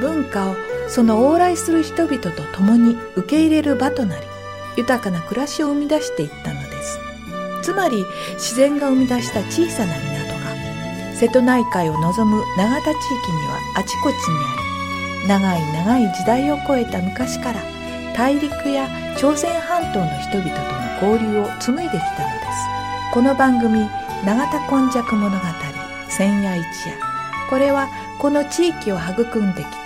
文化をその往来する人々と共に受け入れる場となり豊かな暮らしを生み出していったのです。つまり自然が生み出した小さな港が瀬戸内海を望む永田地域にはあちこちにあり長い長い時代を超えた昔から大陸や朝鮮半島の人々との交流を紡いできたのです。この番組「永田今昔物語千夜一夜」これはこの地域を育んできた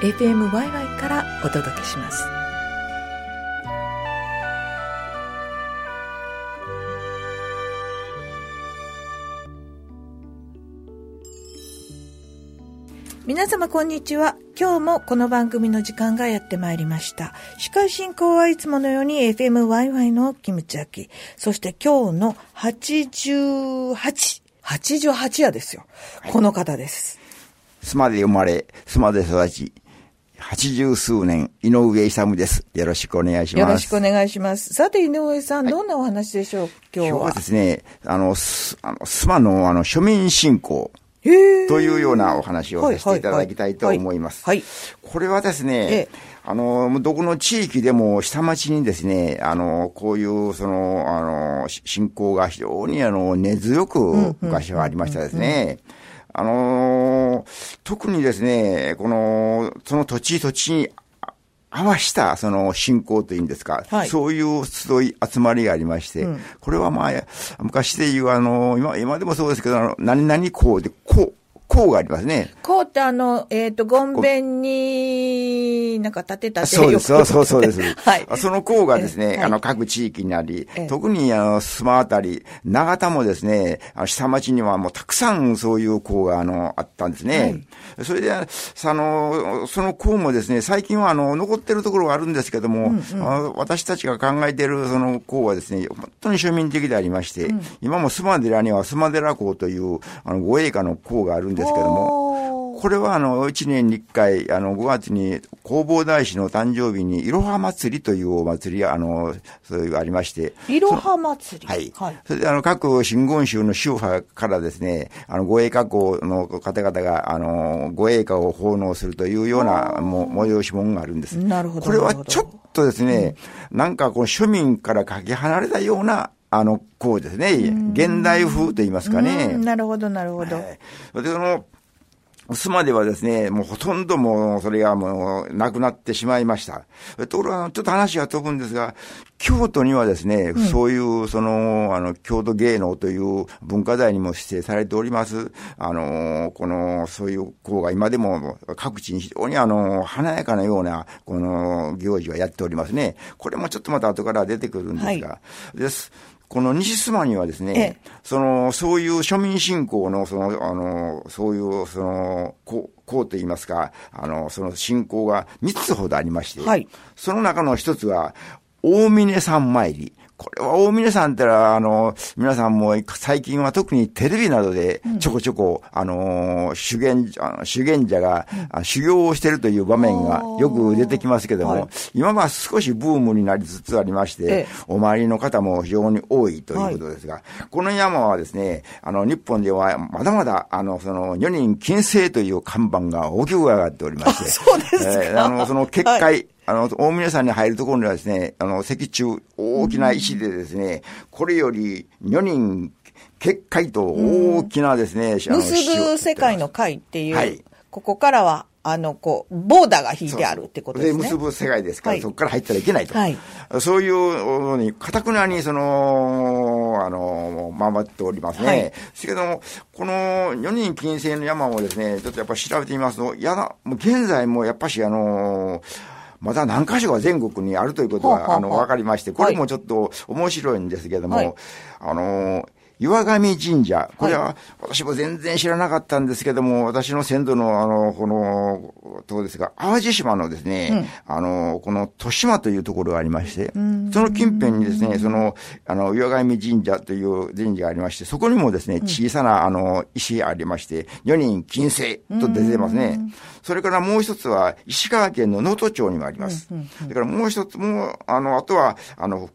FMYY からお届けします皆様こんにちは。今日もこの番組の時間がやってまいりました。司会進行はいつものように FMYY のキムチアキ。そして今日の88、88夜ですよ。この方です。須磨で生まれ、須磨で育ち、八十数年、井上勇です。よろしくお願いします。よろしくお願いします。さて、井上さん、どんなお話でしょう？今日は。今日はですね、あの、すあの須磨のあの庶民信仰というようなお話をさせていただきたいと思います。はい。はいこれはですね、ええあの、どこの地域でも下町にですね、あの、こういう、その、あの、し信仰が非常にあの、根強く昔はありましたですね。あの、特にですね、この、その土地土地にあ合わした、その信仰というんですか、はい。そういう集い、集まりがありまして、これはまあ、昔でいう、あの、今、今でもそうですけど、あの何々校で、こう、こうがありますね。こうってあの、えっ、と、ゴンベンになんか立てたそうです、そうそうそうです。はい。その校がですね、はいあの、各地域にあり、ええ特にあの、須磨あたり、長田もですね、下町にはもうたくさんそういう校があの、あったんですね。それで、あの、その校もですね、最近はあの、残ってるところがあるんですけども、あの私たちが考えているその校はですね、本当に庶民的でありまして、今も須磨寺には須磨寺校という、あの、護衛科の校があるんですけども、これはあの、1年に1回、あの、5月に弘法大師の誕生日に、いろは祭りというお祭りが、あの、そういうありまして。いろは祭り。はい。はい。それで、あの、各真言宗の宗派からですね、あの、護衛家校の方々が、あの、護衛家を奉納するというような、もう、催し物があるんです。なるほどこれはちょっとですね、なんかこう、庶民からかけ離れたような、あの、こうですね、現代風と言いますかね。うんなるほど、なるほど。はいで、その、須磨ではですね、もうほとんどもう、それがもう、なくなってしまいました。ところが、ちょっと話が飛ぶんですが、京都にはですね、そういう、その、あの、京都芸能という文化財にも指定されております、あの、この、そういう校が今でも各地に非常にあの、華やかなような、この行事はやっておりますね。これもちょっとまた後から出てくるんですが、です。この西須磨にはですね、ええ。その、そういう庶民信仰の、その、あの、そういう、その、こう、こうと言いますか、あの、その信仰が3つほどありまして、はい。その中の一つは、大峰山参り。これは大峰さんってのは、あの、皆さんも最近は特にテレビなどでちょこちょこ、うん、あの、修験、修験者が、うん、修行をしているという場面がよく出てきますけども、はい、今は少しブームになりつつありまして、お参りの方も非常に多いということですが、はい、この山はですね、あの、日本ではまだまだ、あの、その、女人禁制という看板が大きく上がっておりまして、そうですか、えー、あの、その結界、はいあの、大峰山に入るところにはですね、あの、石柱、大きな石でですね、これより女人結界と大きなですね、結ぶ世界の会っていう、はい、ここからは、あの、こう、ボーダーが引いてあるってことですね。結ぶ世界ですから、はい、そこから入ったらいけないと。はい、そういうのに、かたくなに、その、あの、守っておりますね。はい、ですけども、この4人禁制の山をですね、ちょっとやっぱ調べてみますと、やな、もう現在もやっぱし、あのまだ何箇所か全国にあるということが、あの、わかりまして、これもちょっと面白いんですけども、はい、あの、岩上神社。これは、私も全然知らなかったんですけども、私の先祖の、あの、この、とこですが、淡路島のですね、うん、あの、この、豊島というところがありまして、その近辺にですね、その、あの、岩上神社という神社がありまして、そこにもですね、小さな、あの、石ありまして、女人金星と出てますね。それからもう一つは、石川県の能登町にもあります。それからもう一つも、あの、あとは、あの、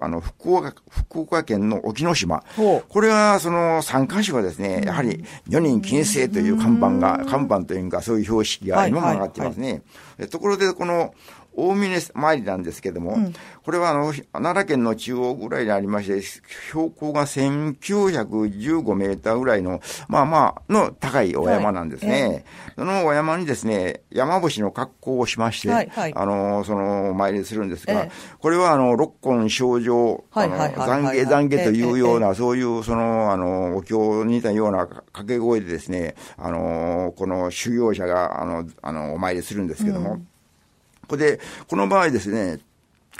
あの、福岡、福岡県の沖ノ島。これは、その、三箇所はですね、やはり、女人金星という看板が、看板というか、そういう標識が今も上がってますね。ところで、この、大峰参りなんですけども、うん、これはあの、奈良県の中央ぐらいにありまして、標高が1915メーターぐらいの、まあまあ、の高いお山なんですね。はい。えー、そのお山にですね、山伏の格好をしまして、はいはい、あの、その、参りするんですが、えー、これはあの、六根症状、あの、懺悔懺悔というような、そういう、その、あの、お経に似たような掛け声でですね、あの、この修行者が、あの、あの、お参りするんですけども、うんこれで、この場合ですね、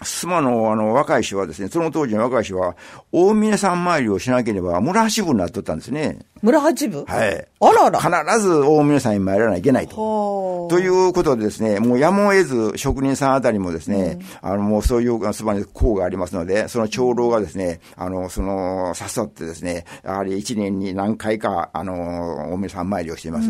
妻のあの若い人はですね、その当時の若い人は、大峰山参りをしなければ村八部になっとったんですね。村八部？はい。あらら。必ず大峰山に参らないといけないと。ということでですね、もうやむを得ず職人さんあたりもですね、うん、あのもうそういうそばに校がありますので、その長老がですね、あの、その、誘ってですね、やはり一年に何回か、あの、大峰山参りをしています。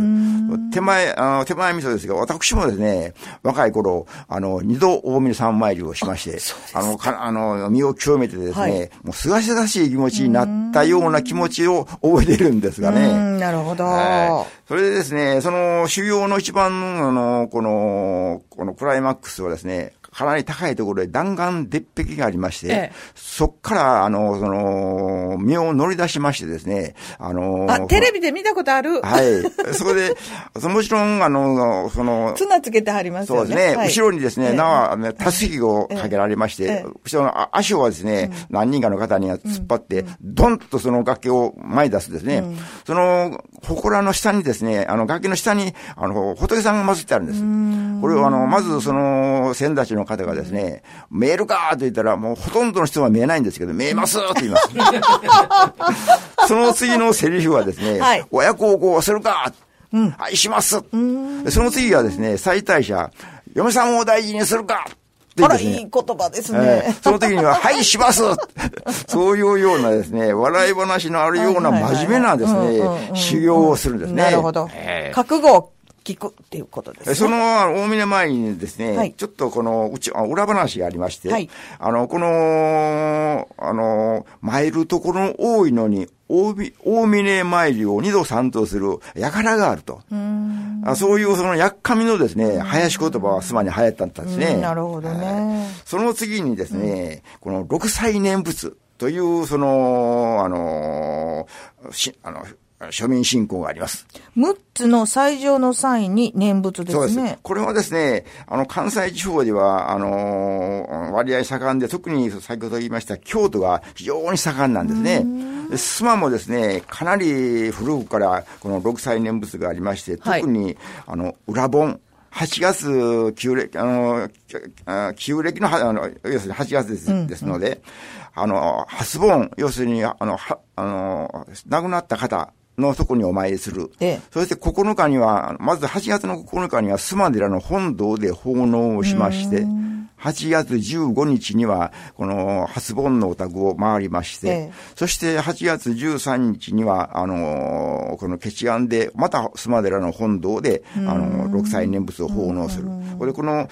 手前、あの、手前味噌ですが、私もですね、若い頃、あの、二度大峰山参りをしまして、あの、かあの、身を清めてですね、はい、もうすがすがしい気持ちになったような気持ちを覚えてるんですがね。なるほど、はい。それでですね、その修行の一番、あの、この、このクライマックスはですね、かなり高いところで弾丸鉄壁がありまして、ええ、そっから、あの、その、身を乗り出しましてですね、あの、あ、テレビで見たことある。はい。そこで、もちろん、あの、その、綱つけてはりますよね。そうですね。はい、後ろにですね、縄、ね、たすきをかけられまして、後ろの足をですね、うん、何人かの方に突っ張って、うん、ドンとその崖を前に出すですね、うん、その、祠の下にですね、あの、崖の下に、あの、仏さんが祀ってあるんです。これを、あの、まず、その、先達の方がですね、見えるかと言ったら、もうほとんどの人は見えないんですけど、見えますって言います。その次のセリフはですね、はい、親孝行するかうん、はい、します。その次はですね、最大者、嫁さんを大事にするかあら、いい言葉ですね。えー、その時には、はい、します。そういうようなですね、笑い話のあるような真面目なですね、修行をするんですね。なるほど。えー、覚悟を聞くっていうことです、ね、その大峰前にですね、はい、ちょっとこのうち、裏話がありまして、はい、あの、この、あの、参るところの多いのに、大峰参りを二度三度する輩があると。あそういうそのやっかみのですね、林言葉はすまに流行ったんですね。なるほどね。その次にですね、この六歳念仏という、その、あの、し、あの、庶民信仰があります。6つの最上の際に念仏ですね。そうです。これはですね、あの、関西地方では、あの、割合盛んで、特に先ほど言いました京都が非常に盛んなんですね。須磨もですね、かなり古くからこの六歳念仏がありまして、特に、はい、あの、裏本、8月、旧暦、あの、旧暦の、あの、要するに8月です,、ですので、あの、初盆、要するに、あの、は、あの、亡くなった方、のとこにお参りする。ええ、そして9日には、まず8月の9日には、須磨寺の本堂で奉納をしまして、8月15日には、この初盆のお宅を回りまして、ええ、そして8月13日には、あの、このケチアンで、また須磨寺の本堂で、あの、六歳念仏を奉納する。これ、この、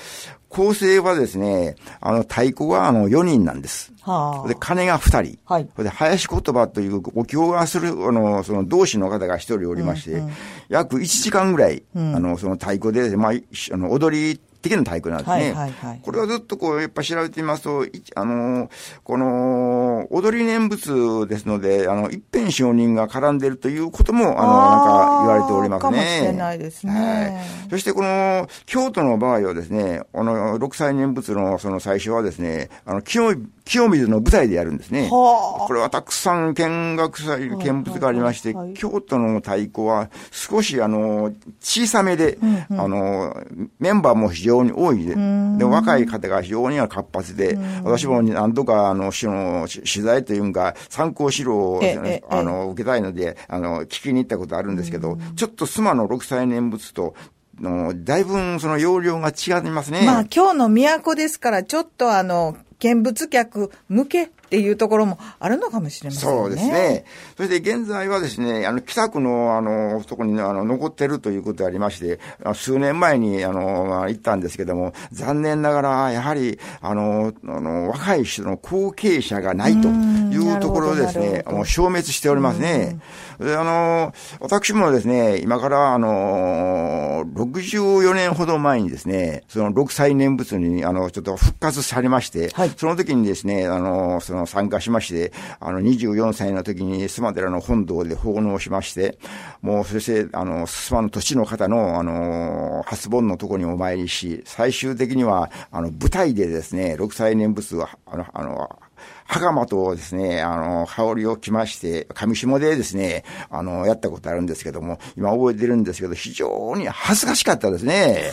構成はですね、あの、太鼓はあの4人なんです。はあ、で、鐘が2人。はい。で、林言葉というお経がする、あの、その同志の方が1人おりまして、うんうん、約1時間ぐらい、うん、あの、その太鼓で、まあ、あの、踊り的な体育なんですね。はいはいはい、これはずっとこう、やっぱ調べてみますと、あの、この、踊り念仏ですので、あの、一辺承認が絡んでいるということも、あの、なんか言われておりますね。かもしれないですね。はい。そしてこの、京都の場合はですね、あの、六歳念仏のその最初はですね、あの、清清水の舞台でやるんですね。これはたくさん見学祭、見物がありまして、京都の太鼓は少しあの、小さめで、うんうん、あの、メンバーも非常に多いで、で、若い方が非常に活発で、私も何度かあの、の取材というか、参考資料を、あの、受けたいので、あの、聞きに行ったことあるんですけど、ちょっと須磨の六歳念仏との、だいぶその容量が違いますね。まあ今日の都ですから、ちょっとあの、見物客向けっていうところもあるのかもしれませんね。そうですね。それで現在はですね、あの、北区の、あの、そこに、あの、残ってるということでありまして、数年前に、あの、行ったんですけども、残念ながら、やはり、あの、あの若い人の後継者がないというところですね、もう消滅しておりますね。で、あの、私もですね、今から、あの、64年ほど前にですね、その6歳念仏に、あの、ちょっと復活されまして、はい、その時にですね、あの、そのの参加しまして、あの、24歳の時に須磨寺の本堂で奉納しまして、もう、そして、あの、須磨の土地の方の、あの、初盆のとこにお参りし、最終的には、あの、舞台でですね、6歳念仏は、あの、あの、袴とですね、あの、羽織を着まして、上下でですね、あの、やったことあるんですけども、今覚えてるんですけど、非常に恥ずかしかったですね。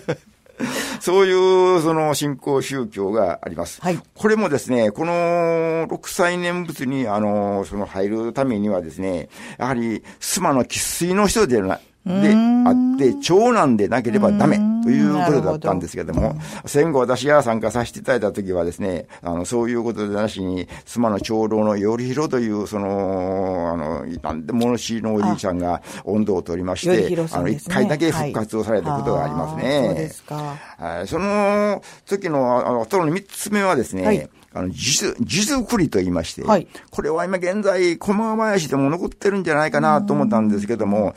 そういう、その、信仰宗教があります。はい。これもですね、この六歳念仏に、あの、その入るためにはですね、やはり、須磨の生粋の人でなであって、長男でなければダメということだったんですけども、戦後私が参加させていただいた時はですね、あの、そういうことでなしに、妻の長老の頼弘という、その、あの、なんで物知りのおじいちゃんが温度を取りまして、ね、あの、一回だけ復活をされたことがありますね。はい、そうですか。はい、その時の、あの、その三つ目はですね、はい。あの、地図、地図繰りと言いまして、はい、これは今現在、駒林でも残ってるんじゃないかなと思ったんですけども、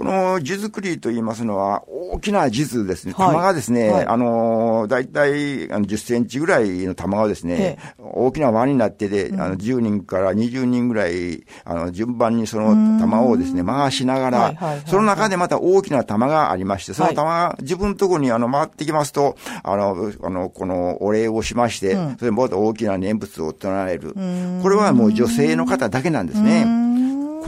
この地作りと言いますのは、大きな地図ですね。玉がですね、はい、あの、大体あの10センチぐらいの玉がですね、大きな輪になってて、あの10人から20人ぐらい、あの、順番にその玉をですね、回しながら、その中でまた大きな玉がありまして、その玉が自分のところにあの回ってきますと、あの、あの、このお礼をしまして、それも大きな念仏を唱える。これはもう女性の方だけなんですね。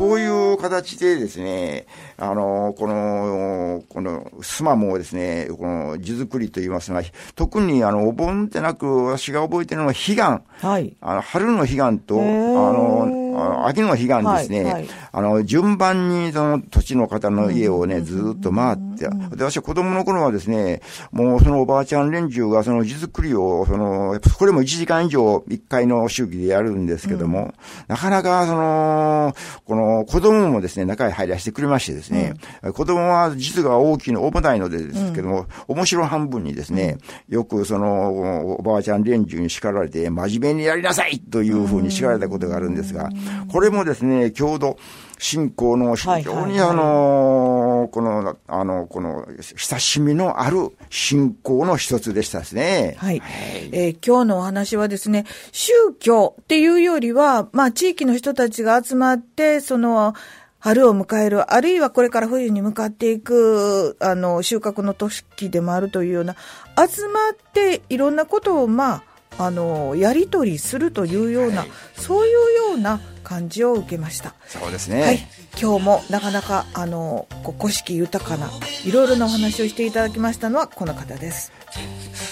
こういう形でですね、あの、この、この、スマもですね、この、地作りと言いますが、特にあの、お盆ってなく、私が覚えてるのは、彼岸。はい。あの、春の彼岸と、あの、秋の彼岸ですね、はいはい、あの、順番にその土地の方の家をね、ずっと回って、私は子供の頃はですね、もうそのおばあちゃん連中がその地作りを、その、これも1時間以上1回の周期でやるんですけども、うん、なかなかその、この子供もですね、中へ入らせてくれましてですね、うん、子供は実が大きいの、重たいのでですけども、うん、面白半分にですね、よくその、おばあちゃん連中に叱られて、真面目にやりなさいというふうに叱られたことがあるんですが、これもですね、郷土信仰の非常にあの、この、あの、この、親しみのある信仰の一つでしたですね。はい。はい、えー、今日のお話はですね、宗教っていうよりは、まあ、地域の人たちが集まって、その、春を迎える、あるいはこれから冬に向かっていく、あの、収穫の時でもあるというような、集まっていろんなことを、まあ、あの、やり取りするというような、はい、そういうような感じを受けました。そうですね、はい、今日もなかなかあの古式豊かないろいろなお話をしていただきましたのはこの方です。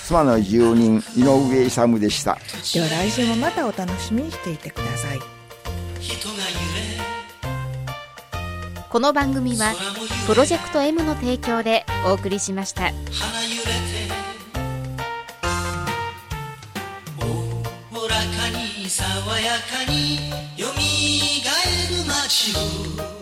妻の住人井上勇でした。では来週もまたお楽しみにしていてください。この番組はプロジェクト M の提供でお送りしました。爽やかによみがえる街を